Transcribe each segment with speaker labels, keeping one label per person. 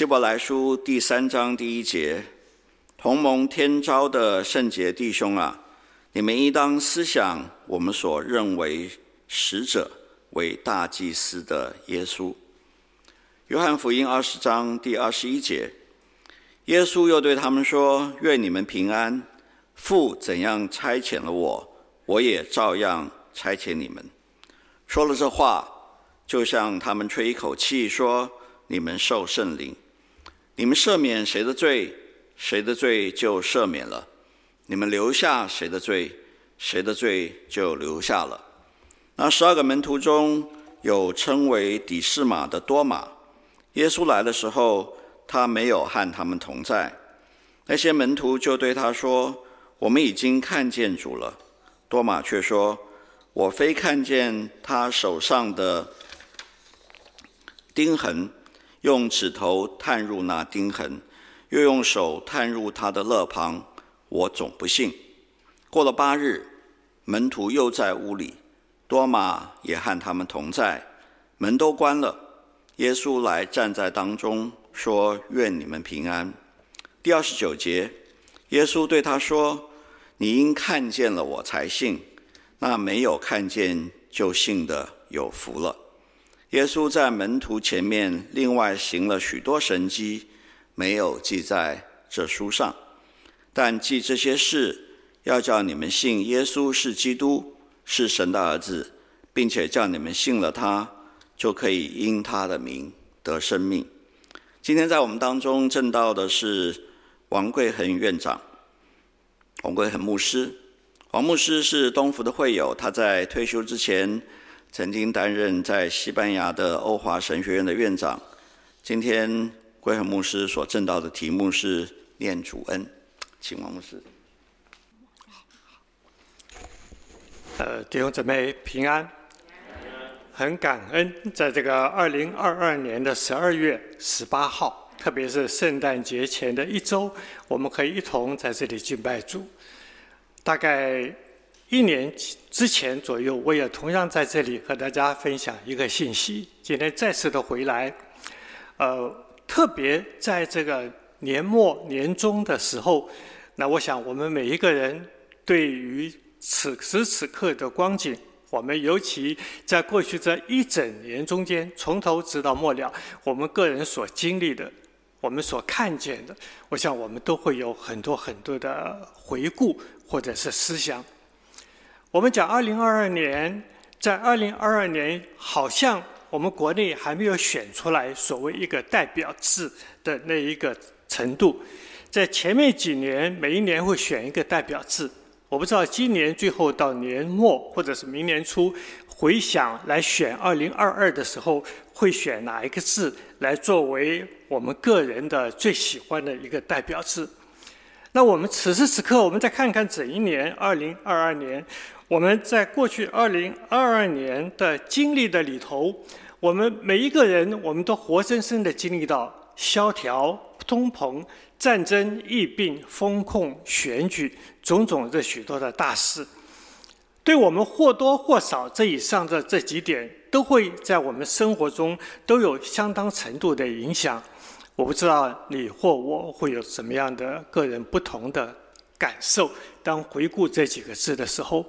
Speaker 1: 希伯来书第三章第一节，同盟天召的圣洁弟兄啊，你们应当思想我们所认为使者为大祭司的耶稣。约翰福音二十章第二十一节，耶稣又对他们说：“愿你们平安！父怎样差遣了我，我也照样差遣你们。”说了这话，就向他们吹一口气，说。你们受圣灵，你们赦免谁的罪，谁的罪就赦免了；你们留下谁的罪，谁的罪就留下了。那十二个门徒中有称为底士马的多马，耶稣来的时候，他没有和他们同在。那些门徒就对他说：“我们已经看见主了。”多马却说：“我非看见他手上的钉痕。”用指头探入那钉痕，又用手探入他的肋旁，我总不信。过了八日，门徒又在屋里，多马也和他们同在，门都关了。耶稣来站在当中，说：“愿你们平安。”第二十九节，耶稣对他说：“你因看见了我才信，那没有看见就信的有福了。”耶稣在门徒前面另外行了许多神迹，没有记在这书上，但记这些事，要叫你们信耶稣是基督，是神的儿子，并且叫你们信了他，就可以因他的名得生命。今天在我们当中证道的是王贵恒院长，王贵恒牧师。王牧师是东福的会友，他在退休之前。曾经担任在西班牙的欧华神学院的院长。今天贵恒牧师所证道的题目是念主恩，请王牧师。
Speaker 2: 呃，弟兄姊妹平安，很感恩，在这个二零二二年的十二月十八号，特别是圣诞节前的一周，我们可以一同在这里敬拜主。大概。一年之前左右，我也同样在这里和大家分享一个信息。今天再次的回来，呃，特别在这个年末年终的时候，那我想我们每一个人对于此时此刻的光景，我们尤其在过去这一整年中间，从头直到末了，我们个人所经历的，我们所看见的，我想我们都会有很多很多的回顾或者是思想。我们讲二零二二年，在二零二二年，好像我们国内还没有选出来所谓一个代表字的那一个程度。在前面几年，每一年会选一个代表字。我不知道今年最后到年末或者是明年初回想来选二零二二的时候，会选哪一个字来作为我们个人的最喜欢的一个代表字。那我们此时此刻，我们再看看整一年二零二二年。我们在过去二零二二年的经历的里头，我们每一个人，我们都活生生的经历到萧条、通膨、战争、疫病、风控、选举，种种这许多的大事，对我们或多或少这以上的这几点，都会在我们生活中都有相当程度的影响。我不知道你或我会有什么样的个人不同的感受，当回顾这几个字的时候。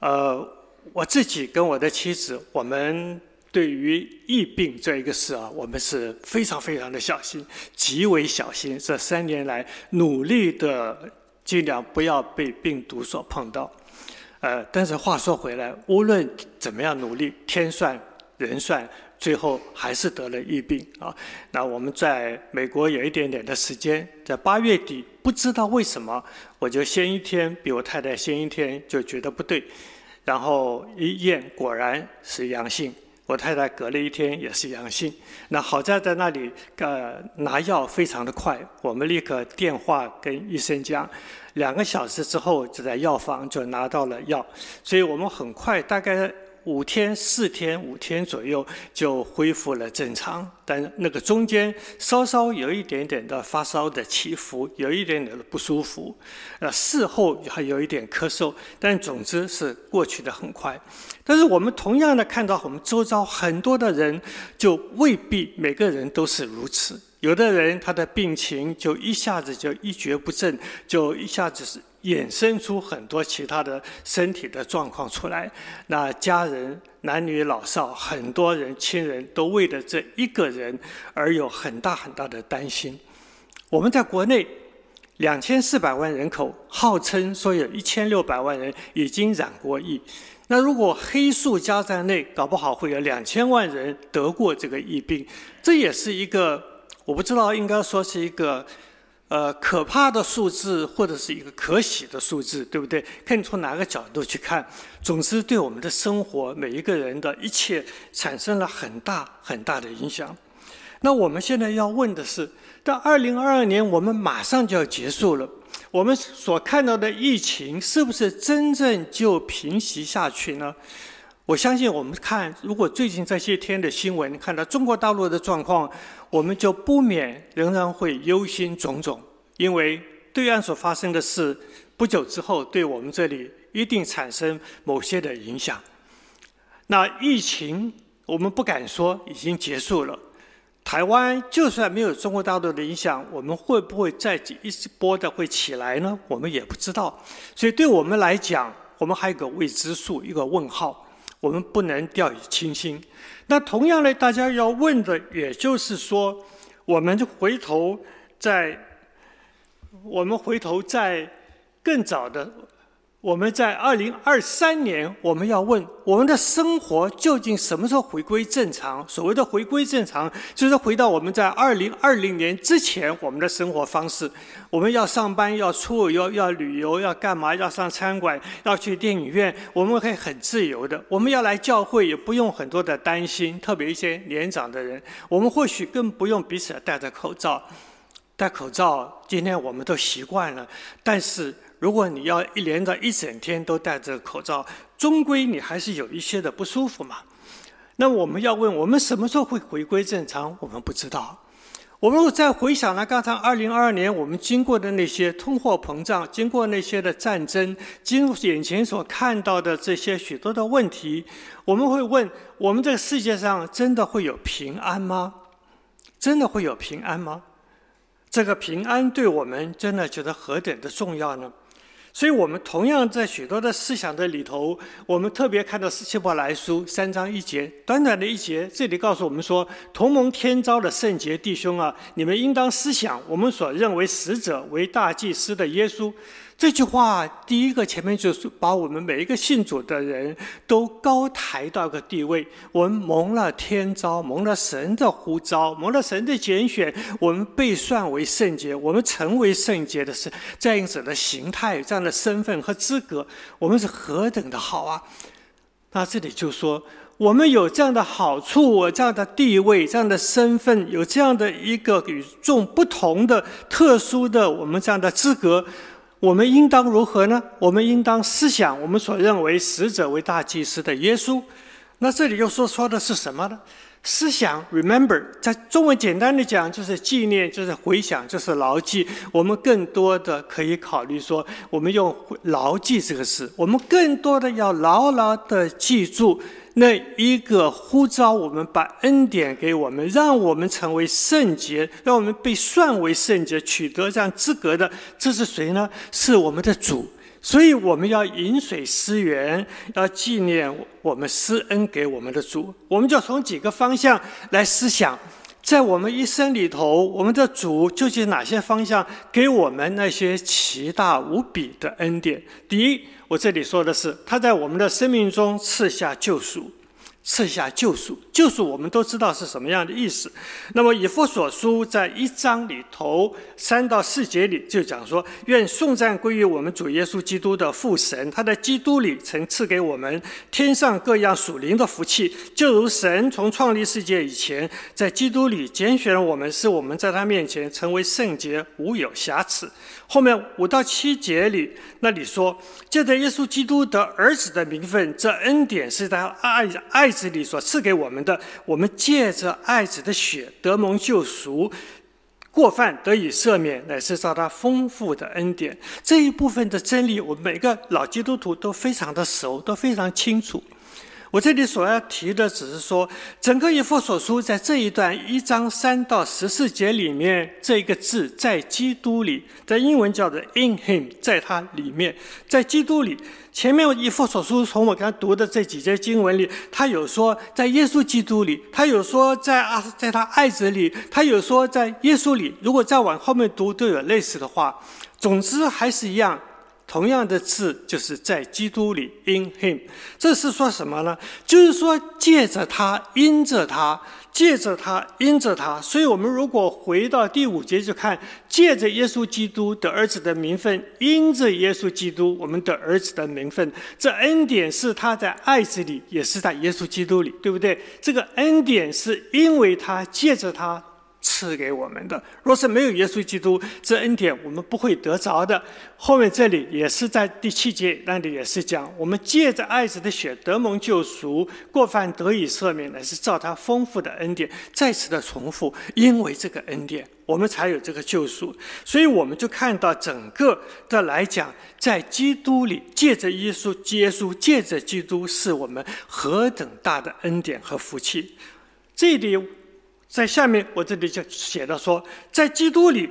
Speaker 2: 呃，我自己跟我的妻子，我们对于疫病这一个事啊，我们是非常非常的小心，极为小心。这三年来，努力的尽量不要被病毒所碰到。呃，但是话说回来，无论怎么样努力，天算人算，最后还是得了疫病啊。那我们在美国有一点点的时间，在八月底。不知道为什么，我就先一天比我太太先一天就觉得不对，然后一验果然是阳性，我太太隔了一天也是阳性。那好在在那里呃拿药非常的快，我们立刻电话跟医生讲，两个小时之后就在药房就拿到了药，所以我们很快大概五天、四天、五天左右就恢复了正常，但那个中间稍稍有一点点的发烧的起伏，有一点点的不舒服，呃，事后还有一点咳嗽，但总之是过去的很快。但是我们同样的看到我们周遭很多的人，就未必每个人都是如此。有的人他的病情就一下子就一蹶不振，就一下子是。衍生出很多其他的身体的状况出来，那家人男女老少很多人亲人都为了这一个人而有很大很大的担心。我们在国内两千四百万人口，号称说有一千六百万人已经染过疫，那如果黑数加在内，搞不好会有两千万人得过这个疫病，这也是一个我不知道应该说是一个。呃，可怕的数字或者是一个可喜的数字，对不对？看你从哪个角度去看，总之对我们的生活，每一个人的一切产生了很大很大的影响。那我们现在要问的是，到二零二二年，我们马上就要结束了，我们所看到的疫情是不是真正就平息下去呢？我相信，我们看，如果最近这些天的新闻，看到中国大陆的状况，我们就不免仍然会忧心忡忡，因为对岸所发生的事，不久之后对我们这里一定产生某些的影响。那疫情，我们不敢说已经结束了。台湾就算没有中国大陆的影响，我们会不会再一波的会起来呢？我们也不知道。所以对我们来讲，我们还有个未知数，一个问号。我们不能掉以轻心。那同样呢，大家要问的，也就是说，我们回头在，我们回头在更早的。我们在二零二三年，我们要问我们的生活究竟什么时候回归正常？所谓的回归正常，就是回到我们在二零二零年之前我们的生活方式。我们要上班，要出游，要旅游，要干嘛？要上餐馆，要去电影院，我们可以很自由的。我们要来教会，也不用很多的担心。特别一些年长的人，我们或许更不用彼此戴着口罩。戴口罩，今天我们都习惯了，但是。如果你要一连着一整天都戴着口罩，终归你还是有一些的不舒服嘛。那我们要问，我们什么时候会回归正常？我们不知道。我们再回想了，刚才二零二二年我们经过的那些通货膨胀，经过那些的战争，经眼前所看到的这些许多的问题，我们会问：我们这个世界上真的会有平安吗？真的会有平安吗？这个平安对我们真的觉得何等的重要呢？所以，我们同样在许多的思想的里头，我们特别看到《希伯来书》三章一节，短短的一节，这里告诉我们说：“同盟天朝的圣洁弟兄啊，你们应当思想我们所认为死者为大祭司的耶稣。”这句话，第一个前面就是把我们每一个信主的人都高抬到个地位。我们蒙了天召，蒙了神的呼召，蒙了神的拣选，我们被算为圣洁，我们成为圣洁的是这样子的形态、这样的身份和资格，我们是何等的好啊！那这里就说，我们有这样的好处，我这样的地位，这样的身份，有这样的一个与众不同的、特殊的我们这样的资格。我们应当如何呢？我们应当思想我们所认为死者为大祭司的耶稣。那这里又说说的是什么呢？思想 （remember） 在中文简单的讲就是纪念，就是回想，就是牢记。我们更多的可以考虑说，我们用牢记这个词，我们更多的要牢牢的记住。那一个呼召我们，把恩典给我们，让我们成为圣洁，让我们被算为圣洁，取得这样资格的，这是谁呢？是我们的主。所以我们要饮水思源，要纪念我们施恩给我们的主。我们就从几个方向来思想，在我们一生里头，我们的主究竟哪些方向给我们那些奇大无比的恩典？第一。我这里说的是，他在我们的生命中赐下救赎，赐下救赎，救赎我们都知道是什么样的意思。那么以弗所书在一章里头三到四节里就讲说：愿颂赞归于我们主耶稣基督的父神，他在基督里曾赐给我们天上各样属灵的福气，就如神从创立世界以前，在基督里拣选了我们，使我们在他面前成为圣洁，无有瑕疵。后面五到七节里，那里说，借着耶稣基督的儿子的名分，这恩典是他爱爱子里所赐给我们的。我们借着爱子的血得蒙救赎，过犯得以赦免，乃是照他丰富的恩典。这一部分的真理，我们每个老基督徒都非常的熟，都非常清楚。我这里所要提的，只是说，整个以弗所书在这一段一章三到十四节里面，这一个字在基督里，在英文叫做 “in him”，在他里面，在基督里。前面以弗所书从我刚才读的这几节经文里，他有说在耶稣基督里，他有说在啊，在他爱子里，他有说在耶稣里。如果再往后面读，都有类似的话。总之还是一样。同样的字就是在基督里，in him，这是说什么呢？就是说借着他，因着他，借着他，因着他。所以我们如果回到第五节，去看借着耶稣基督的儿子的名分，因着耶稣基督我们的儿子的名分，这恩典是他在爱子里，也是在耶稣基督里，对不对？这个恩典是因为他借着他。赐给我们的，若是没有耶稣基督这恩典，我们不会得着的。后面这里也是在第七节那里也是讲，我们借着爱子的血得蒙救赎，过犯得以赦免，乃是照他丰富的恩典。再次的重复，因为这个恩典，我们才有这个救赎。所以我们就看到整个的来讲，在基督里借着耶稣，耶稣借着基督，是我们何等大的恩典和福气。这里。在下面，我这里就写了说，在基督里，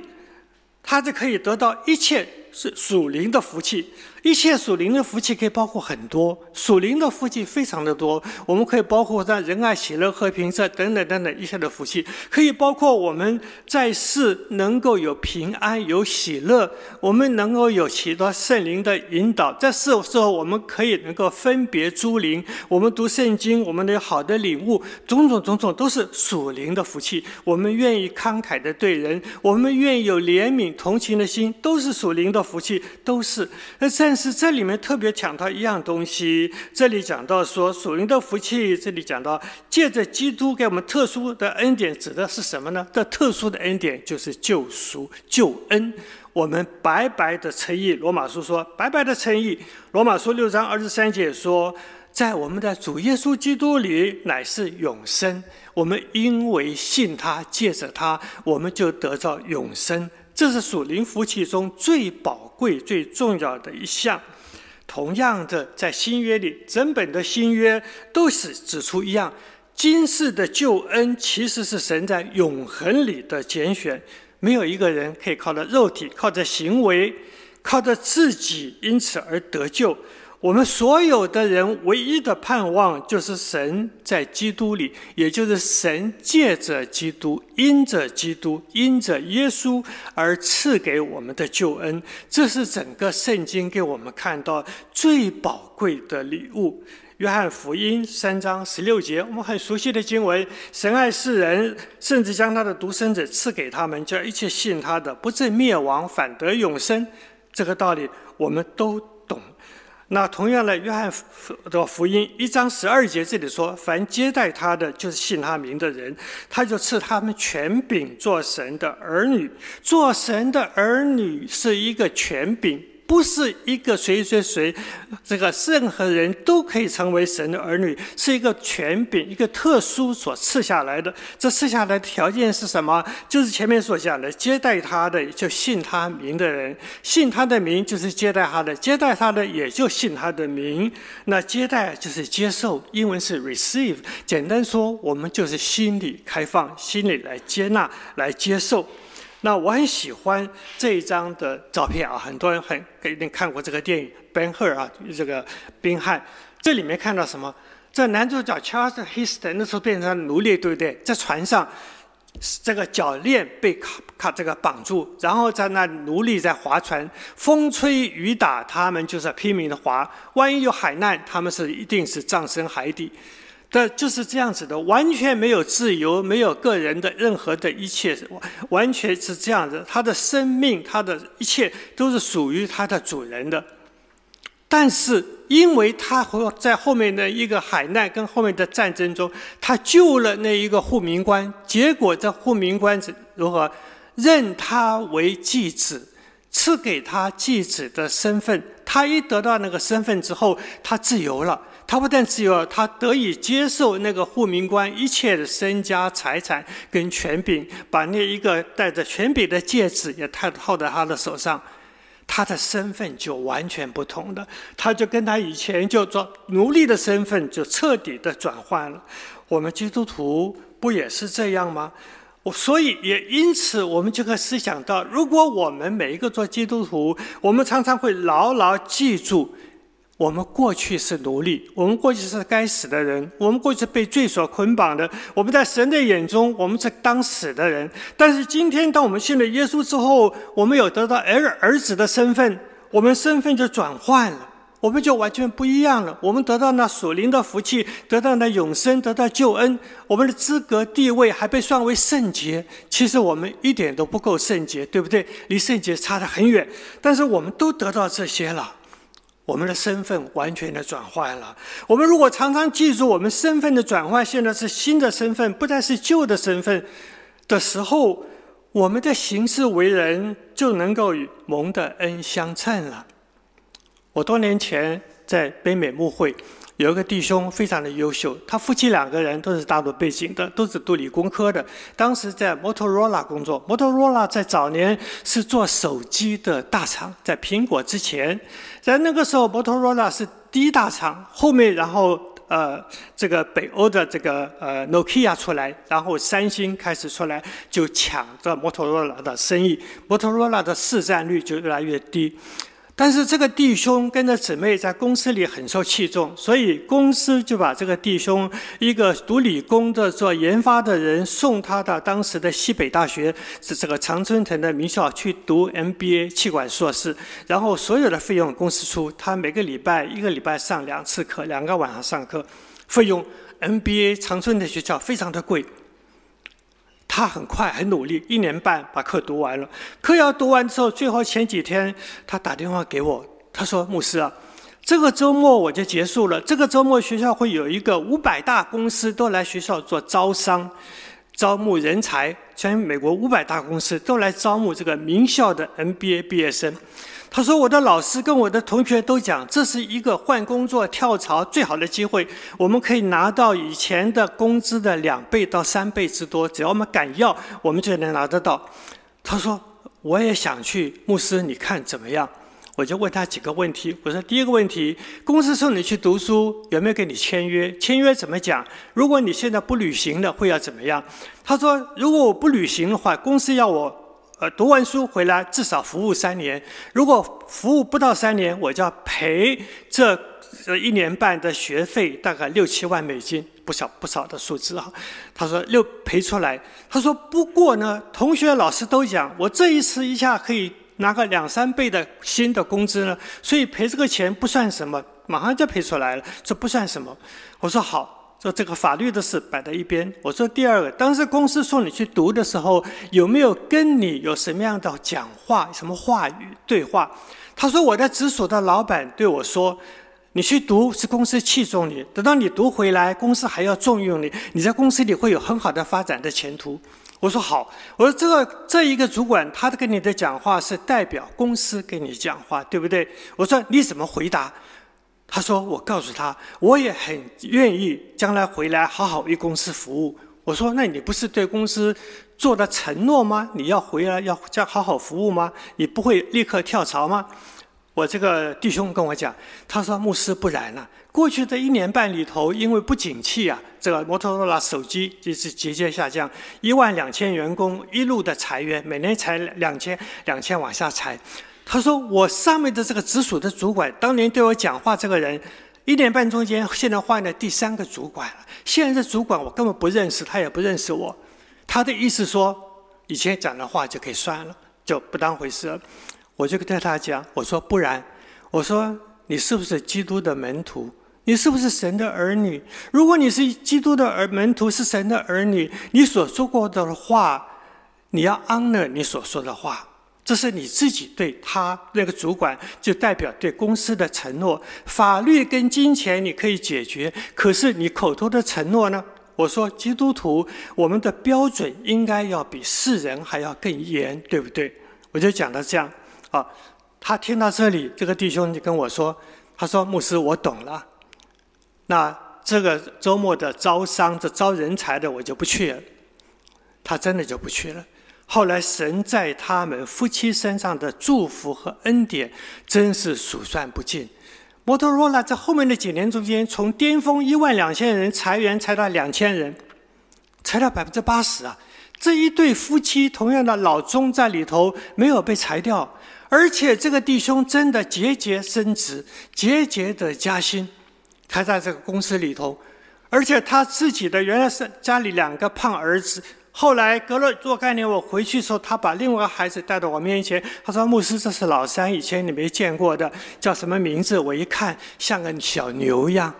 Speaker 2: 他就可以得到一切是属灵的福气。一切属灵的福气可以包括很多，属灵的福气非常的多。我们可以包括在仁爱、喜乐、和平这等等等等一切的福气，可以包括我们在世能够有平安、有喜乐，我们能够有许多圣灵的引导。在世的时候，我们可以能够分别诸灵，我们读圣经，我们的好的领悟，种种种种都是属灵的福气。我们愿意慷慨的对人，我们愿意有怜悯同情的心，都是属灵的福气，都是。那在是这里面特别讲到一样东西，这里讲到说属灵的福气，这里讲到借着基督给我们特殊的恩典，指的是什么呢？这特殊的恩典就是救赎、救恩，我们白白的称义。罗马书说白白的称义。罗马书六章二十三节说，在我们的主耶稣基督里乃是永生，我们因为信他，借着他，我们就得到永生。这是属灵福气中最宝贵、最重要的一项。同样的，在新约里，整本的新约都是指出一样：今世的救恩其实是神在永恒里的拣选，没有一个人可以靠着肉体、靠着行为、靠着自己因此而得救。我们所有的人唯一的盼望，就是神在基督里，也就是神借着基督、因着基督、因着耶稣而赐给我们的救恩。这是整个圣经给我们看到最宝贵的礼物。约翰福音三章十六节，我们很熟悉的经文：神爱世人，甚至将他的独生子赐给他们，叫一切信他的，不至灭亡，反得永生。这个道理我们都。那同样的，约翰的福音一章十二节这里说：“凡接待他的，就是信他名的人，他就赐他们权柄，做神的儿女。做神的儿女是一个权柄。”不是一个谁谁谁，这个任何人都可以成为神的儿女，是一个权柄，一个特殊所赐下来的。这赐下来的条件是什么？就是前面所讲的，接待他的就信他名的人，信他的名就是接待他的，接待他的也就信他的名。那接待就是接受，英文是 receive。简单说，我们就是心里开放，心里来接纳，来接受。那我很喜欢这一张的照片啊，很多人很肯定看过这个电影《Ben Hur》啊，这个宾汉。这里面看到什么？这男主角 Charles Heston 那时候变成奴隶，对不对？在船上，这个脚链被卡卡这个绑住，然后在那奴隶在划船，风吹雨打，他们就是拼命的划。万一有海难，他们是一定是葬身海底。但就是这样子的，完全没有自由，没有个人的任何的一切，完全是这样子。他的生命，他的一切都是属于他的主人的。但是，因为他和在后面的一个海难跟后面的战争中，他救了那一个护民官，结果这护民官是如何认他为继子，赐给他继子的身份。他一得到那个身份之后，他自由了。他不但自由，他得以接受那个护民官一切的身家财产跟权柄，把那一个带着权柄的戒指也套套在他的手上。他的身份就完全不同了，他就跟他以前就做奴隶的身份就彻底的转换了。我们基督徒不也是这样吗？我所以也因此，我们就可以思想到，如果我们每一个做基督徒，我们常常会牢牢记住。我们过去是奴隶，我们过去是该死的人，我们过去被罪所捆绑的。我们在神的眼中，我们是当死的人。但是今天，当我们信了耶稣之后，我们有得到儿儿子的身份，我们身份就转换了，我们就完全不一样了。我们得到那属灵的福气，得到那永生，得到救恩，我们的资格地位还被算为圣洁。其实我们一点都不够圣洁，对不对？离圣洁差得很远。但是我们都得到这些了。我们的身份完全的转换了。我们如果常常记住我们身份的转换，现在是新的身份，不再是旧的身份的时候，我们的行事为人就能够与蒙的恩相称了。我多年前在北美牧会。有一个弟兄非常的优秀，他夫妻两个人都是大陆背景的，都是读理工科的。当时在摩托罗拉工作，摩托罗拉在早年是做手机的大厂，在苹果之前，在那个时候摩托罗拉是第一大厂。后面然后呃这个北欧的这个呃 Nokia 出来，然后三星开始出来，就抢着摩托罗拉的生意，摩托罗拉的市占率就越来越低。但是这个弟兄跟着姊妹在公司里很受器重，所以公司就把这个弟兄一个读理工的做研发的人送他到当时的西北大学，是这个常春藤的名校去读 MBA 企管硕士，然后所有的费用公司出，他每个礼拜一个礼拜上两次课，两个晚上上课，费用 MBA 常春藤学校非常的贵。他很快很努力，一年半把课读完了。课要读完之后，最后前几天他打电话给我，他说：“牧师啊，这个周末我就结束了。这个周末学校会有一个五百大公司都来学校做招商，招募人才，全美国五百大公司都来招募这个名校的 MBA 毕业生。”他说：“我的老师跟我的同学都讲，这是一个换工作跳槽最好的机会。我们可以拿到以前的工资的两倍到三倍之多，只要我们敢要，我们就能拿得到。”他说：“我也想去，牧师，你看怎么样？”我就问他几个问题。我说：“第一个问题，公司送你去读书，有没有跟你签约？签约怎么讲？如果你现在不履行了，会要怎么样？”他说：“如果我不履行的话，公司要我。”呃，读完书回来至少服务三年，如果服务不到三年，我就要赔这这一年半的学费，大概六七万美金，不少不少的数字啊。他说六赔出来，他说不过呢，同学老师都讲，我这一次一下可以拿个两三倍的新的工资呢，所以赔这个钱不算什么，马上就赔出来了，这不算什么。我说好。说这个法律的事摆在一边。我说第二个，当时公司送你去读的时候，有没有跟你有什么样的讲话、什么话语对话？他说我的直属的老板对我说：“你去读是公司器重你，等到你读回来，公司还要重用你，你在公司里会有很好的发展的前途。”我说好。我说这个这一个主管，他的跟你的讲话是代表公司跟你讲话，对不对？我说你怎么回答？他说：“我告诉他，我也很愿意将来回来好好为公司服务。”我说：“那你不是对公司做的承诺吗？你要回来要将好好服务吗？你不会立刻跳槽吗？”我这个弟兄跟我讲，他说：“牧师，不然了。过去这一年半里头，因为不景气啊，这个摩托罗拉手机就是节节下降，一万两千员工一路的裁员，每年裁两千两千往下裁。”他说：“我上面的这个直属的主管，当年对我讲话，这个人一年半中间，现在换了第三个主管了。现在的主管我根本不认识，他也不认识我。他的意思说，以前讲的话就可以算了，就不当回事了。我就对他讲，我说不然，我说你是不是基督的门徒？你是不是神的儿女？如果你是基督的儿门徒，是神的儿女，你所说过的话，你要 honor 你所说的话。这是你自己对他那个主管，就代表对公司的承诺。法律跟金钱你可以解决，可是你口头的承诺呢？我说基督徒，我们的标准应该要比世人还要更严，对不对？我就讲到这样啊。他听到这里，这个弟兄就跟我说：“他说牧师，我懂了。那这个周末的招商，这招人才的，我就不去了。他真的就不去了。”后来，神在他们夫妻身上的祝福和恩典，真是数算不尽。摩托罗拉在后面的几年中间，从巅峰一万两千人裁员裁到两千人，裁到百分之八十啊！这一对夫妻，同样的老钟在里头没有被裁掉，而且这个弟兄真的节节升职，节节的加薪，他在这个公司里头，而且他自己的原来是家里两个胖儿子。后来隔了若干年，我回去的时候，他把另外一个孩子带到我面前，他说：“牧师，这是老三，以前你没见过的，叫什么名字？”我一看，像个小牛一样，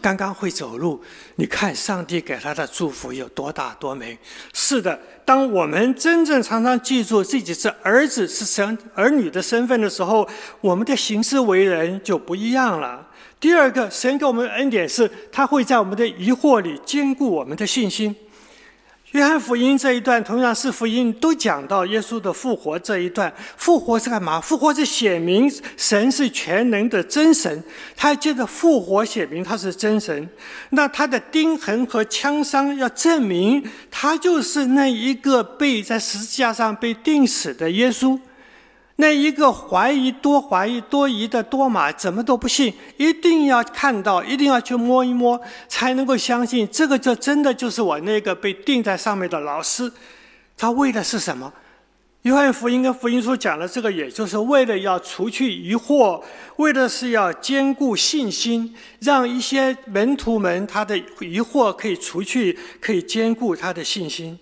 Speaker 2: 刚刚会走路。你看上帝给他的祝福有多大多美？是的，当我们真正常常记住自己是儿子、是神儿女的身份的时候，我们的行事为人就不一样了。第二个，神给我们的恩典是，他会在我们的疑惑里坚固我们的信心。约翰福音这一段，同样是福音，都讲到耶稣的复活这一段。复活是干嘛？复活是显明神是全能的真神。他还接着复活显明他是真神。那他的钉痕和枪伤要证明他就是那一个被在十字架上被钉死的耶稣。那一个怀疑多怀疑多疑的多马怎么都不信，一定要看到，一定要去摸一摸，才能够相信这个就真的就是我那个被钉在上面的老师。他为的是什么？约翰福音跟福音书讲的这个，也就是为了要除去疑惑，为的是要坚固信心，让一些门徒们他的疑惑可以除去，可以坚固他的信心。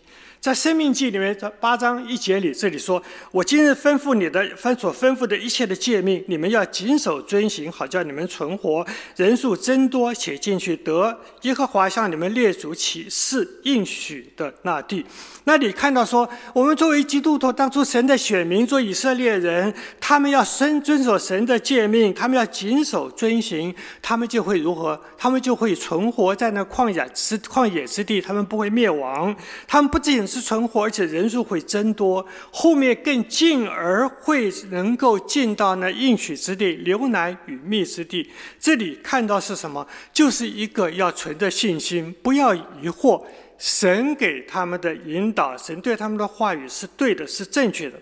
Speaker 2: 在《生命记》里面，这八章一节里，这里说：“我今日吩咐你的，吩所吩咐的一切的诫命，你们要谨守遵行，好叫你们存活，人数增多，且进去得耶和华向你们列祖起誓应许的那地。”那你看到说，我们作为基督徒，当初神的选民，做以色列人，他们要遵遵守神的诫命，他们要谨守遵行，他们就会如何？他们就会存活在那旷野之旷野之地，他们不会灭亡。他们不仅存活，而且人数会增多。后面更进而会能够进到那应许之地，流奶与蜜之地。这里看到是什么？就是一个要存的信心，不要疑惑。神给他们的引导，神对他们的话语是对的，是正确的。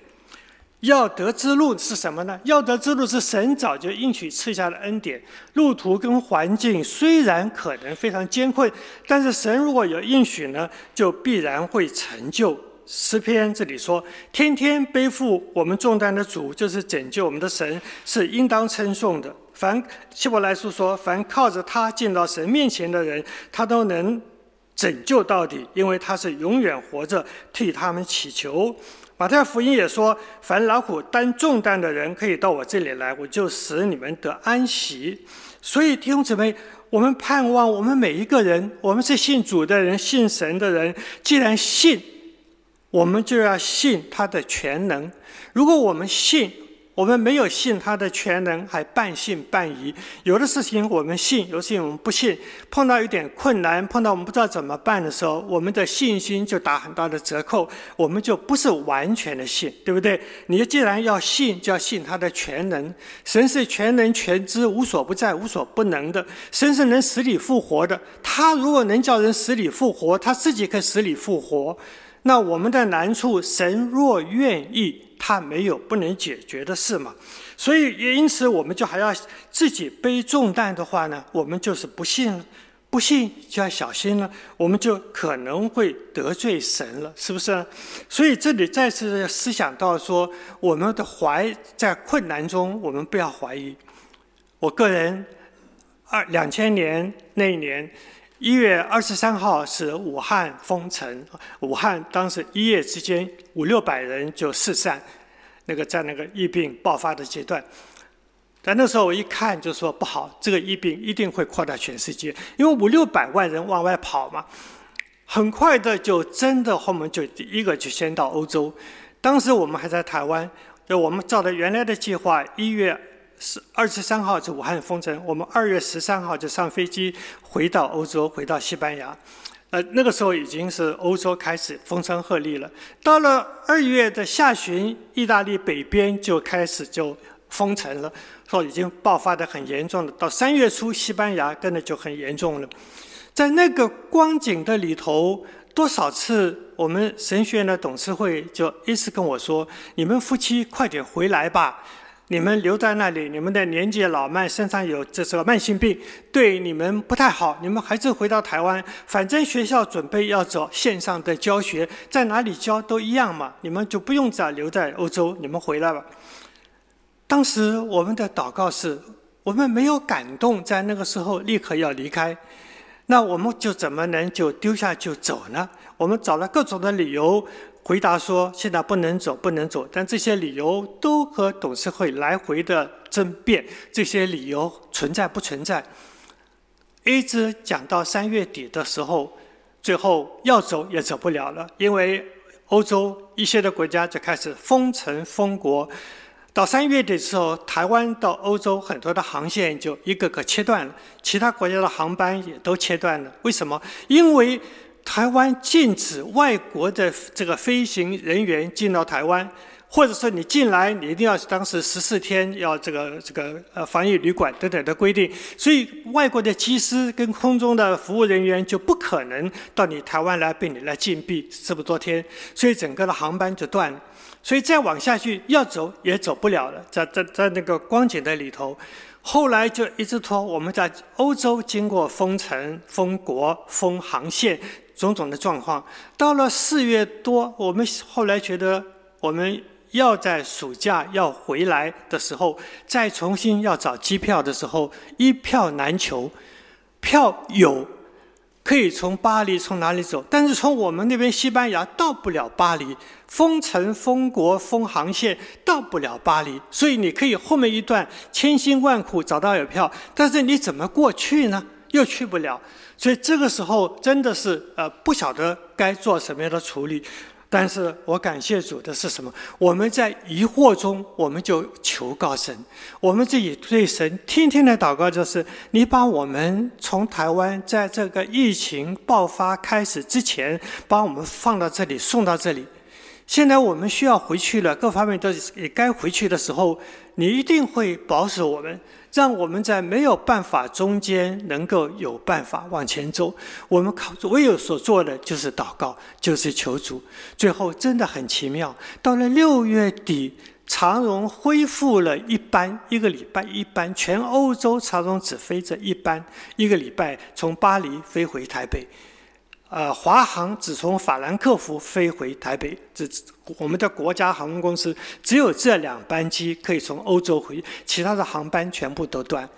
Speaker 2: 要得之路是什么呢？要得之路是神早就应许赐下的恩典。路途跟环境虽然可能非常艰困，但是神如果有应许呢，就必然会成就。诗篇这里说：“天天背负我们重担的主，就是拯救我们的神，是应当称颂的。”凡希伯来书说：“凡靠着他进到神面前的人，他都能。”拯救到底，因为他是永远活着，替他们祈求。马太福音也说：“凡劳苦担重担的人，可以到我这里来，我就使你们得安息。”所以弟兄姊妹，我们盼望我们每一个人，我们是信主的人，信神的人，既然信，我们就要信他的全能。如果我们信，我们没有信他的全能，还半信半疑。有的事情我们信，有的事情我们不信。碰到一点困难，碰到我们不知道怎么办的时候，我们的信心就打很大的折扣，我们就不是完全的信，对不对？你既然要信，就要信他的全能。神是全能全知、无所不在、无所不能的。神是能使你复活的。他如果能叫人使你复活，他自己可以使你复活。那我们的难处，神若愿意。他没有不能解决的事嘛，所以也因此，我们就还要自己背重担的话呢，我们就是不信了，不信就要小心了，我们就可能会得罪神了，是不是？所以这里再次思想到说，我们的怀在困难中，我们不要怀疑。我个人二两千年那一年一月二十三号是武汉封城，武汉当时一夜之间五六百人就四散。那个在那个疫病爆发的阶段，但那时候我一看就说不好，这个疫病一定会扩大全世界，因为五六百万人往外跑嘛，很快的就真的后面就第一个就先到欧洲。当时我们还在台湾，就我们照着原来的计划，一月是二十三号就武汉封城，我们二月十三号就上飞机回到欧洲，回到西班牙。呃，那个时候已经是欧洲开始风声鹤唳了。到了二月的下旬，意大利北边就开始就封城了，说已经爆发得很严重了。到三月初，西班牙跟着就很严重了。在那个光景的里头，多少次我们神学院的董事会就一直跟我说：“你们夫妻快点回来吧。”你们留在那里，你们的年纪老迈，身上有这个慢性病，对你们不太好。你们还是回到台湾，反正学校准备要走线上的教学，在哪里教都一样嘛。你们就不用再留在欧洲，你们回来吧。当时我们的祷告是，我们没有感动，在那个时候立刻要离开，那我们就怎么能就丢下就走呢？我们找了各种的理由。回答说：“现在不能走，不能走。”但这些理由都和董事会来回的争辩，这些理由存在不存在？一直讲到三月底的时候，最后要走也走不了了，因为欧洲一些的国家就开始封城封国。到三月底的时候，台湾到欧洲很多的航线就一个个切断了，其他国家的航班也都切断了。为什么？因为台湾禁止外国的这个飞行人员进到台湾，或者说你进来，你一定要当时十四天要这个这个呃防疫旅馆等等的规定，所以外国的机师跟空中的服务人员就不可能到你台湾来被你来禁闭这么多天，所以整个的航班就断。了，所以再往下去要走也走不了了，在在在那个光景的里头，后来就一直拖，我们在欧洲经过封城、封国、封航线。种种的状况，到了四月多，我们后来觉得我们要在暑假要回来的时候，再重新要找机票的时候，一票难求。票有，可以从巴黎从哪里走，但是从我们那边西班牙到不了巴黎，封城封国封航线到不了巴黎，所以你可以后面一段千辛万苦找到有票，但是你怎么过去呢？又去不了。所以这个时候真的是呃不晓得该做什么样的处理，但是我感谢主的是什么？我们在疑惑中，我们就求告神，我们自己对神天天的祷告就是：你把我们从台湾在这个疫情爆发开始之前，把我们放到这里，送到这里。现在我们需要回去了，各方面都也该回去的时候，你一定会保守我们。让我们在没有办法中间能够有办法往前走。我们靠唯有所做的就是祷告，就是求主。最后真的很奇妙，到了六月底，长荣恢复了一班，一个礼拜一班，全欧洲长荣只飞这一班，一个礼拜从巴黎飞回台北。呃，华航只从法兰克福飞回台北，这我们的国家航空公司只有这两班机可以从欧洲回，其他的航班全部都断。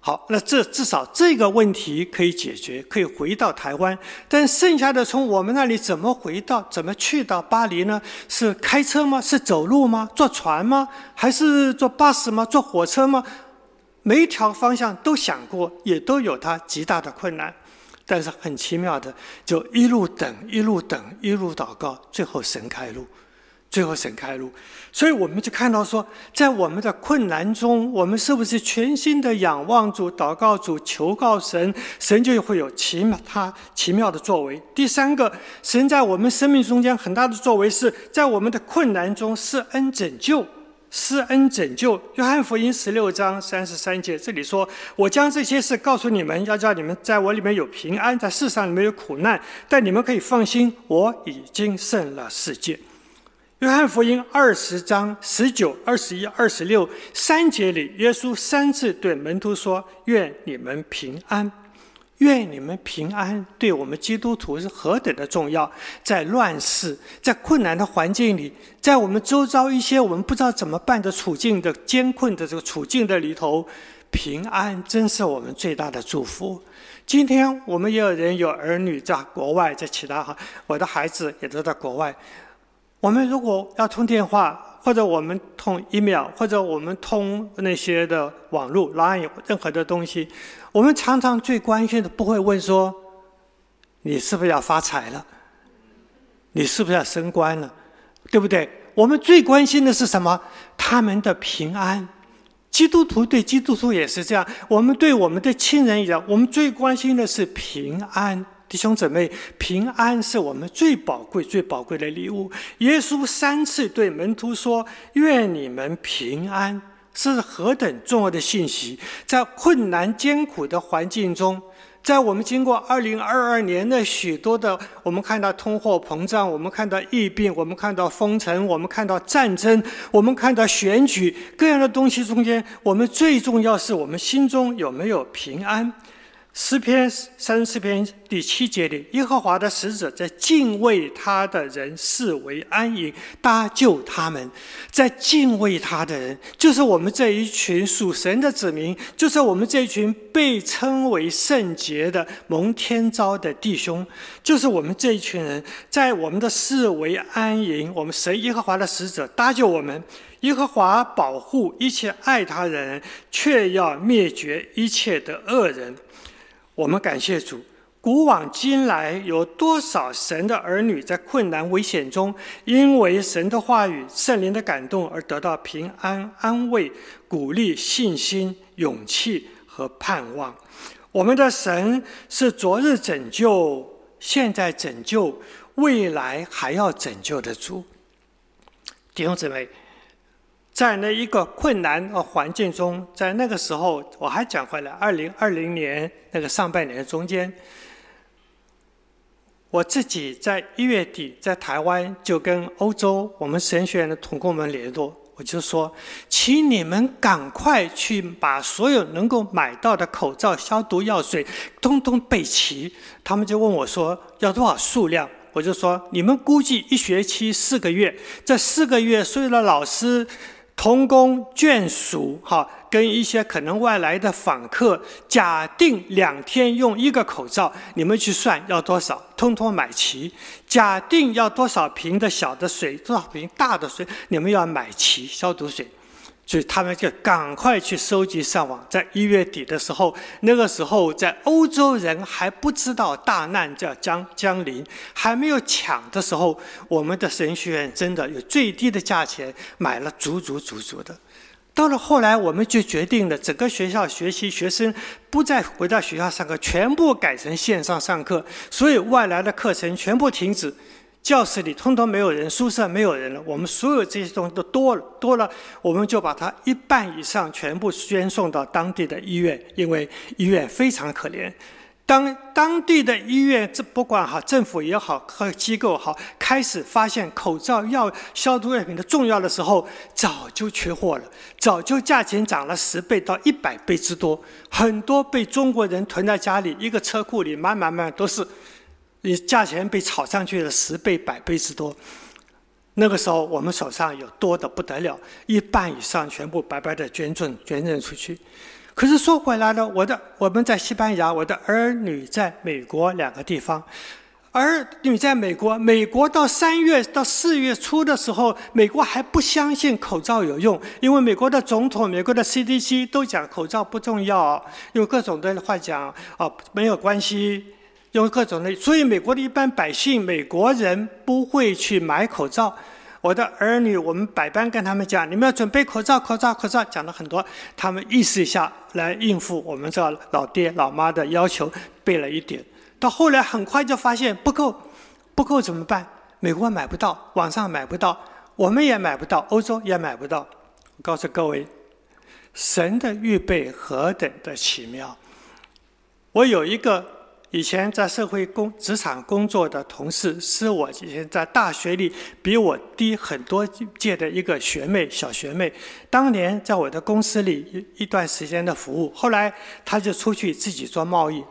Speaker 2: 好，那这至少这个问题可以解决，可以回到台湾。但剩下的从我们那里怎么回到，怎么去到巴黎呢？是开车吗？是走路吗？坐船吗？还是坐巴士吗？坐火车吗？每一条方向都想过，也都有它极大的困难。但是很奇妙的，就一路等，一路等，一路祷告，最后神开路，最后神开路。所以我们就看到说，在我们的困难中，我们是不是全心的仰望主、祷告主、求告神，神就会有奇妙他奇妙的作为。第三个，神在我们生命中间很大的作为，是在我们的困难中施恩拯救。施恩拯救，约翰福音十六章三十三节，这里说：“我将这些事告诉你们，要叫你们在我里面有平安，在世上里面有苦难，但你们可以放心，我已经胜了世界。”约翰福音二十章十九、二十一、二十六三节里，耶稣三次对门徒说：“愿你们平安。”愿你们平安，对我们基督徒是何等的重要！在乱世，在困难的环境里，在我们周遭一些我们不知道怎么办的处境的艰困的这个处境的里头，平安真是我们最大的祝福。今天我们也有人有儿女在国外，在其他哈，我的孩子也都在国外。我们如果要通电话。或者我们通 email，或者我们通那些的网络 line 任何的东西，我们常常最关心的不会问说，你是不是要发财了？你是不是要升官了？对不对？我们最关心的是什么？他们的平安。基督徒对基督徒也是这样，我们对我们的亲人一样，我们最关心的是平安。弟兄姊妹，平安是我们最宝贵、最宝贵的礼物。耶稣三次对门徒说：“愿你们平安。”是何等重要的信息！在困难艰苦的环境中。在我们经过二零二二年的许多的，我们看到通货膨胀，我们看到疫病，我们看到封城，我们看到战争，我们看到选举，各样的东西中间，我们最重要是我们心中有没有平安。诗篇三十四篇第七节里，耶和华的使者在敬畏他的人视为安营，搭救他们。在敬畏他的人，就是我们这一群属神的子民，就是我们这一群被称为圣洁的蒙天召的弟兄，就是我们这一群人，在我们的视为安营。我们神耶和华的使者搭救我们，耶和华保护一切爱他人，却要灭绝一切的恶人。我们感谢主，古往今来有多少神的儿女在困难危险中，因为神的话语、圣灵的感动而得到平安、安慰、鼓励、信心、勇气和盼望。我们的神是昨日拯救、现在拯救、未来还要拯救的主。弟兄姊妹。在那一个困难的环境中，在那个时候，我还讲回来，二零二零年那个上半年中间，我自己在一月底在台湾就跟欧洲我们神学院的同工们联络，我就说，请你们赶快去把所有能够买到的口罩、消毒药水通通备齐。他们就问我说，要多少数量？我就说，你们估计一学期四个月，这四个月所有的老师。同工眷属，哈，跟一些可能外来的访客，假定两天用一个口罩，你们去算要多少，通通买齐。假定要多少瓶的小的水，多少瓶大的水，你们要买齐消毒水。所以他们就赶快去收集上网，在一月底的时候，那个时候在欧洲人还不知道大难将将降临，还没有抢的时候，我们的神学院真的有最低的价钱买了足足足足的。到了后来，我们就决定了整个学校学习学生不再回到学校上课，全部改成线上上课，所以外来的课程全部停止。教室里通通没有人，宿舍没有人了。我们所有这些东西都多了，多了，我们就把它一半以上全部捐送到当地的医院，因为医院非常可怜。当当地的医院，这不管哈政府也好和机构好，开始发现口罩、药、消毒药品的重要的时候，早就缺货了，早就价钱涨了十倍到一百倍之多，很多被中国人囤在家里，一个车库里满满满都是。你价钱被炒上去了十倍、百倍之多，那个时候我们手上有多的不得了，一半以上全部白白的捐赠、捐赠出去。可是说回来了，我的我们在西班牙，我的儿女在美国两个地方，儿女在美国，美国到三月到四月初的时候，美国还不相信口罩有用，因为美国的总统、美国的 CDC 都讲口罩不重要，用各种的话讲啊，没有关系。用各种的，所以美国的一般百姓、美国人不会去买口罩。我的儿女，我们百般跟他们讲，你们要准备口罩、口罩、口罩，讲了很多，他们意思一下来应付我们这老爹老妈的要求，备了一点。到后来很快就发现不够，不够怎么办？美国买不到，网上买不到，我们也买不到，欧洲也买不到。告诉各位，神的预备何等的奇妙！我有一个。以前在社会工职场工作的同事，是我以前在大学里比我低很多届的一个学妹，小学妹。当年在我的公司里一一段时间的服务，后来她就出去自己做贸易。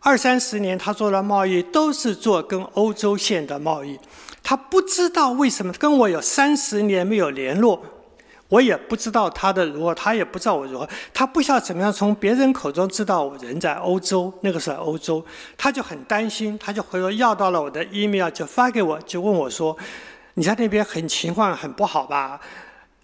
Speaker 2: 二三十年，她做了贸易，都是做跟欧洲线的贸易。她不知道为什么跟我有三十年没有联络。我也不知道他的如何，他也不知道我如何，他不晓得怎么样从别人口中知道我人在欧洲。那个时候欧洲，他就很担心，他就回头要到了我的 email，就发给我，就问我说：“你在那边很情况很不好吧？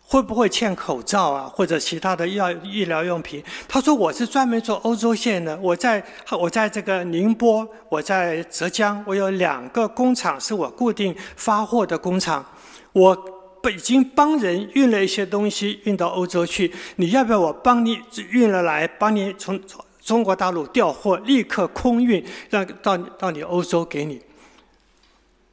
Speaker 2: 会不会欠口罩啊，或者其他的药医疗用品？他说我是专门做欧洲线的，我在我在这个宁波，我在浙江，我有两个工厂是我固定发货的工厂，我北京帮人运了一些东西运到欧洲去，你要不要我帮你运了来，帮你从中国大陆调货，立刻空运，让到到你欧洲给你？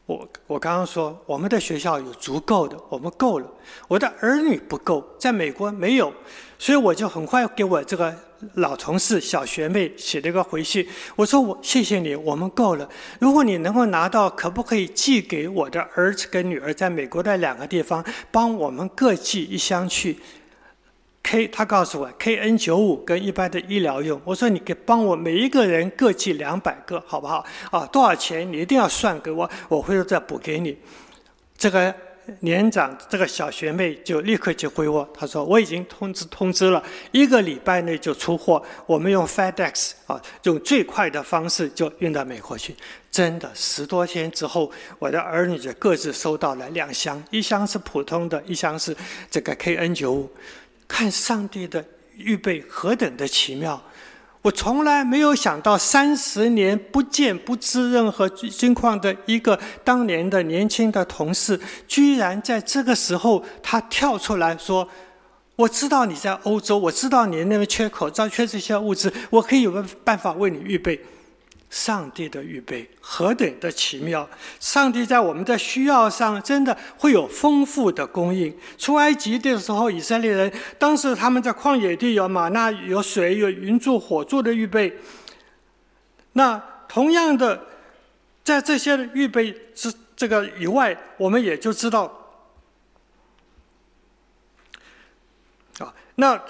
Speaker 2: 我我刚刚说，我们的学校有足够的，我们够了。我的儿女不够，在美国没有，所以我就很快给我这个老同事、小学妹写了一个回信。我说我谢谢你，我们够了。如果你能够拿到，可不可以寄给我的儿子跟女儿在美国的两个地方，帮我们各寄一箱去？K，他告诉我 KN 九五跟一般的医疗用。我说你给帮我每一个人各寄两百个，好不好？啊，多少钱？你一定要算给我，我回头再补给你。这个年长这个小学妹就立刻就回我，她说我已经通知通知了，一个礼拜内就出货。我们用 FedEx 啊，用最快的方式就运到美国去。真的，十多天之后，我的儿女就各自收到了两箱，一箱是普通的，一箱是这个 KN 九五。看上帝的预备何等的奇妙！我从来没有想到，三十年不见不知任何情况的一个当年的年轻的同事，居然在这个时候，他跳出来说：“我知道你在欧洲，我知道你那边缺口罩、缺这些物资，我可以有个办法为你预备。”上帝的预备何等的奇妙！上帝在我们的需要上真的会有丰富的供应。出埃及的时候，以色列人当时他们在旷野地有马那、有水、有云柱、火柱的预备。那同样的，在这些预备之这个以外，我们也就知道啊，那。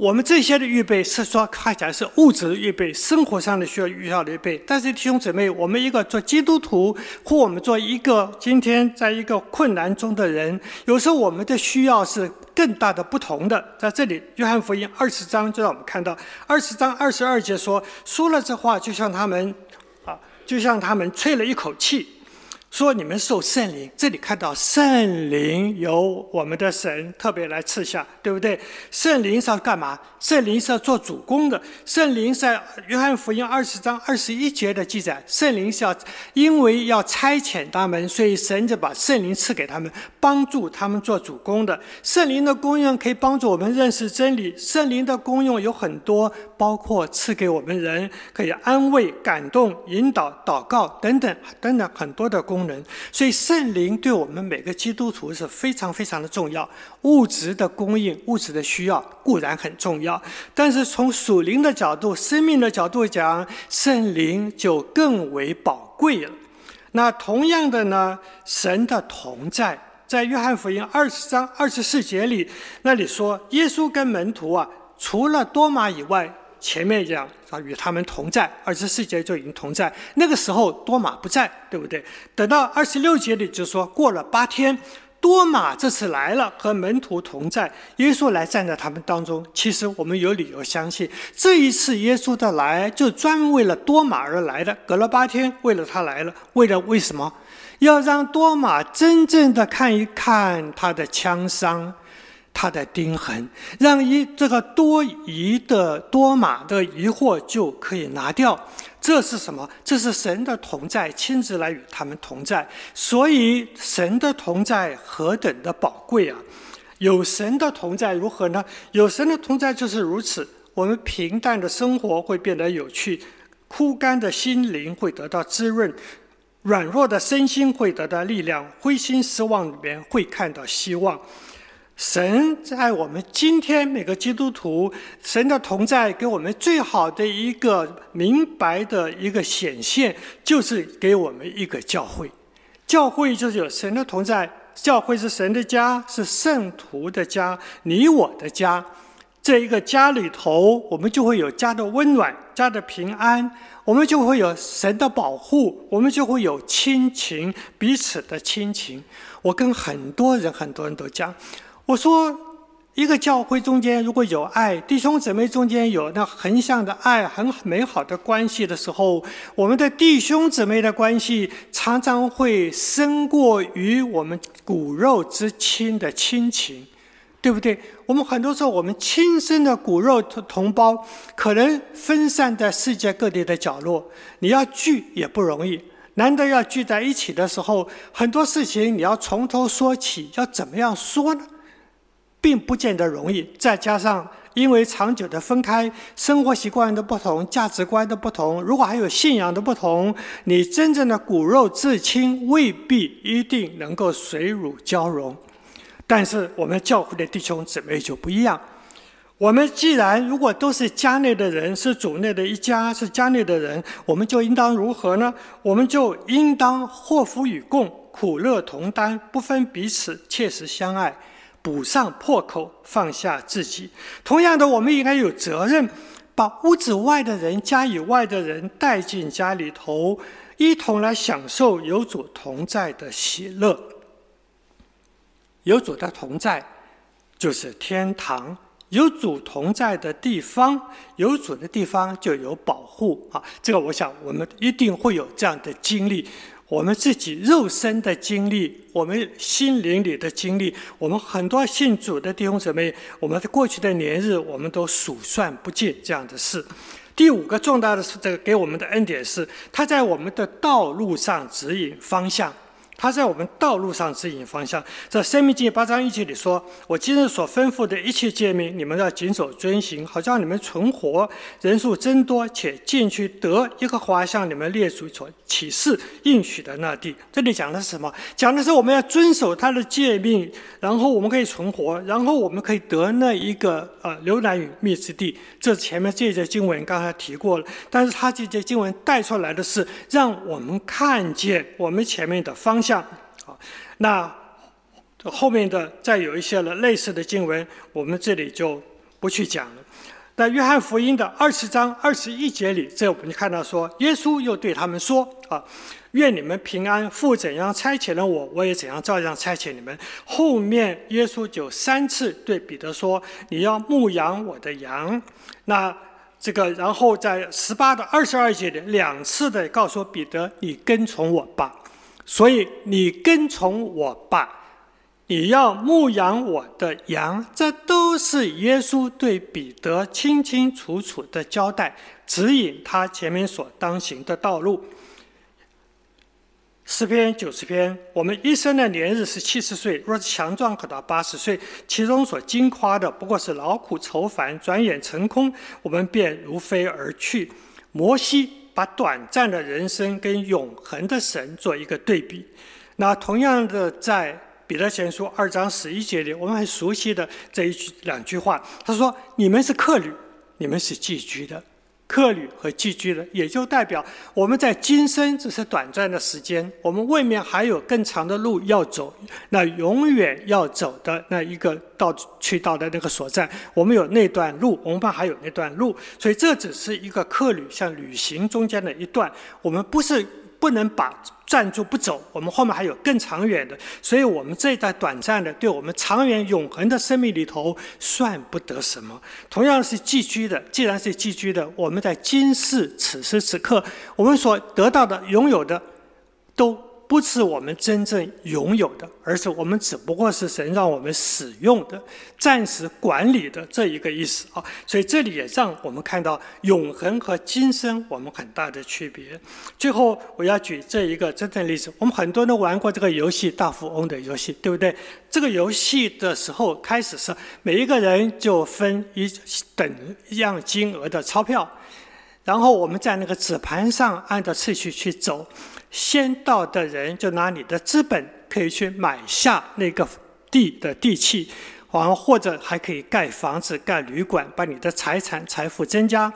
Speaker 2: 我们这些的预备是说看起来是物质的预备，生活上的需要需要的预备。但是弟兄姊妹，我们一个做基督徒，或我们做一个今天在一个困难中的人，有时候我们的需要是更大的不同的。在这里，约翰福音二十章就让我们看到，二十章二十二节说，说了这话，就像他们啊，就像他们吹了一口气。说你们受圣灵，这里看到圣灵由我们的神特别来赐下，对不对？圣灵是要干嘛？圣灵是要做主工的。圣灵在约翰福音二十章二十一节的记载，圣灵是要因为要差遣他们，所以神就把圣灵赐给他们，帮助他们做主工的。圣灵的功用可以帮助我们认识真理。圣灵的功用有很多，包括赐给我们人可以安慰、感动、引导、祷告等等等等很多的功。功能，所以圣灵对我们每个基督徒是非常非常的重要。物质的供应、物质的需要固然很重要，但是从属灵的角度、生命的角度讲，圣灵就更为宝贵了。那同样的呢，神的同在，在约翰福音二十章二十四节里，那里说，耶稣跟门徒啊，除了多马以外。前面讲啊，与他们同在，二十四节就已经同在。那个时候多马不在，对不对？等到二十六节里就说，过了八天，多马这次来了，和门徒同在，耶稣来站在他们当中。其实我们有理由相信，这一次耶稣的来就专为了多马而来的。隔了八天，为了他来了，为了为什么？要让多马真正的看一看他的枪伤。他的钉痕，让一这个多疑的多马的疑惑就可以拿掉。这是什么？这是神的同在，亲自来与他们同在。所以神的同在何等的宝贵啊！有神的同在如何呢？有神的同在就是如此，我们平淡的生活会变得有趣，枯干的心灵会得到滋润，软弱的身心会得到力量，灰心失望里面会看到希望。神在我们今天每个基督徒，神的同在给我们最好的一个明白的一个显现，就是给我们一个教会。教会就是有神的同在，教会是神的家，是圣徒的家，你我的家。这一个家里头，我们就会有家的温暖，家的平安，我们就会有神的保护，我们就会有亲情，彼此的亲情。我跟很多人，很多人都讲。我说，一个教会中间如果有爱，弟兄姊妹中间有那横向的爱，很美好的关系的时候，我们的弟兄姊妹的关系常常会胜过于我们骨肉之亲的亲情，对不对？我们很多时候，我们亲生的骨肉同胞可能分散在世界各地的角落，你要聚也不容易。难得要聚在一起的时候，很多事情你要从头说起，要怎么样说呢？并不见得容易，再加上因为长久的分开，生活习惯的不同，价值观的不同，如果还有信仰的不同，你真正的骨肉至亲未必一定能够水乳交融。但是我们教会的弟兄姊妹就不一样，我们既然如果都是家内的人，是主内的一家，是家内的人，我们就应当如何呢？我们就应当祸福与共，苦乐同担，不分彼此，切实相爱。补上破口，放下自己。同样的，我们应该有责任，把屋子外的人、家以外的人带进家里头，一同来享受有主同在的喜乐。有主的同在，就是天堂。有主同在的地方，有主的地方就有保护啊！这个，我想我们一定会有这样的经历。我们自己肉身的经历，我们心灵里的经历，我们很多信主的弟兄姊妹，我们在过去的年日，我们都数算不尽这样的事。第五个重大的是，这个给我们的恩典是，他在我们的道路上指引方向。他在我们道路上指引方向。在《生命经》八章一节里说：“我今日所吩咐的一切诫命，你们要谨守遵行，好叫你们存活，人数增多，且进去得耶和华向你们列祖所启示应许的那地。”这里讲的是什么？讲的是我们要遵守他的诫命，然后我们可以存活，然后我们可以得那一个呃流奶与蜜之地。这前面这节经文刚才提过了，但是他这节经文带出来的是让我们看见我们前面的方向。像，好，那后面的再有一些了类似的经文，我们这里就不去讲了。在约翰福音的二十章二十一节里，这我们就看到说，耶稣又对他们说：“啊，愿你们平安！父怎样差遣了我，我也怎样照样差遣你们。”后面耶稣就三次对彼得说：“你要牧养我的羊。”那这个，然后在十八到二十二节里两次的告诉彼得：“你跟从我吧。”所以你跟从我吧，你要牧养我的羊，这都是耶稣对彼得清清楚楚的交代，指引他前面所当行的道路。诗篇九十篇，我们一生的年日是七十岁，若是强壮，可到八十岁，其中所惊夸的不过是劳苦愁烦，转眼成空，我们便如飞而去。摩西。把短暂的人生跟永恒的神做一个对比，那同样的在彼得前书二章十一节里，我们很熟悉的这一句两句话，他说：“你们是客旅，你们是寄居的。”客旅和寄居的，也就代表我们在今生只是短暂的时间，我们未免还有更长的路要走，那永远要走的那一个到去到的那个所在，我们有那段路，我们怕还有那段路，所以这只是一个客旅，像旅行中间的一段，我们不是。不能把站住不走，我们后面还有更长远的，所以我们这一段短暂的，对我们长远永恒的生命里头算不得什么。同样是寄居的，既然是寄居的，我们在今世此时此刻，我们所得到的、拥有的，都。不是我们真正拥有的，而是我们只不过是神让我们使用的、暂时管理的这一个意思啊。所以这里也让我们看到永恒和今生我们很大的区别。最后我要举这一个真正例子，我们很多人玩过这个游戏《大富翁》的游戏，对不对？这个游戏的时候开始是每一个人就分一等一样金额的钞票，然后我们在那个纸盘上按照次序去走。先到的人就拿你的资本，可以去买下那个地的地契，或或者还可以盖房子、盖旅馆，把你的财产、财富增加。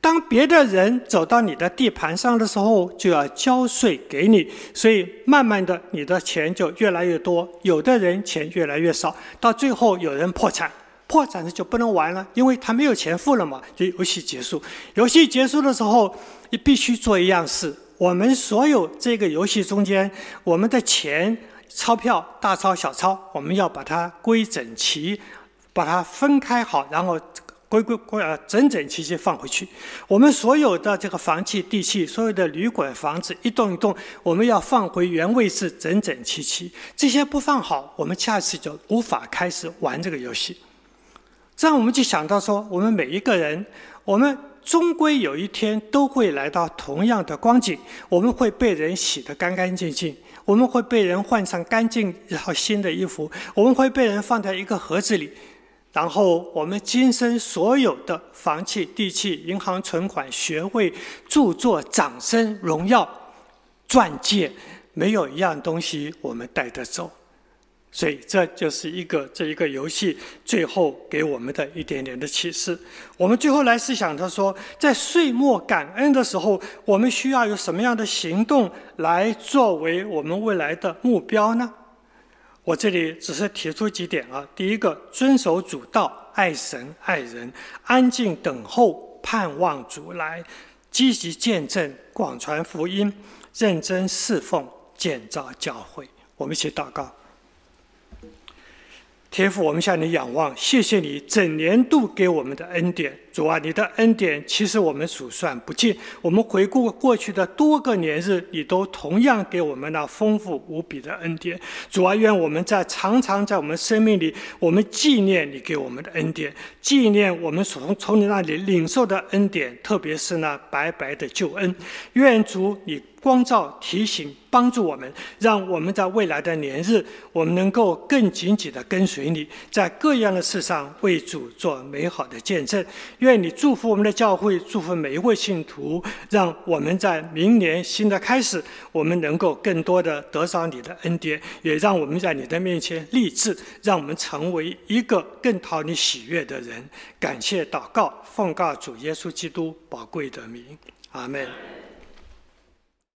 Speaker 2: 当别的人走到你的地盘上的时候，就要交税给你，所以慢慢的你的钱就越来越多，有的人钱越来越少，到最后有人破产，破产了就不能玩了，因为他没有钱付了嘛，就游戏结束。游戏结束的时候，你必须做一样事。我们所有这个游戏中间，我们的钱、钞票、大钞、小钞，我们要把它归整齐，把它分开好，然后归归归呃整整齐齐放回去。我们所有的这个房契、地契，所有的旅馆、房子一栋一栋，我们要放回原位置，整整齐齐。这些不放好，我们下次就无法开始玩这个游戏。这样我们就想到说，我们每一个人，我们终归有一天都会来到同样的光景，我们会被人洗得干干净净。我们会被人换上干净然后新的衣服，我们会被人放在一个盒子里，然后我们今生所有的房契、地契、银行存款、学位、著作、掌声、荣耀、钻戒，没有一样东西我们带得走。所以，这就是一个这一个游戏最后给我们的一点点的启示。我们最后来思想，他说，在岁末感恩的时候，我们需要有什么样的行动来作为我们未来的目标呢？我这里只是提出几点啊。第一个，遵守主道，爱神爱人，安静等候，盼望主来，积极见证，广传福音，认真侍奉，建造教会。我们一起祷告。天父，我们向你仰望，谢谢你整年度给我们的恩典。主啊，你的恩典其实我们数算不尽。我们回顾过去的多个年日，你都同样给我们那丰富无比的恩典。主啊，愿我们在常常在我们生命里，我们纪念你给我们的恩典，纪念我们从从你那里领受的恩典，特别是那白白的救恩。愿主你。光照、提醒、帮助我们，让我们在未来的年日，我们能够更紧紧地跟随你，在各样的事上为主做美好的见证。愿你祝福我们的教会，祝福每一位信徒，让我们在明年新的开始，我们能够更多的得着你的恩典，也让我们在你的面前立志，让我们成为一个更讨你喜悦的人。感谢祷告，奉告主耶稣基督宝贵的名，阿门。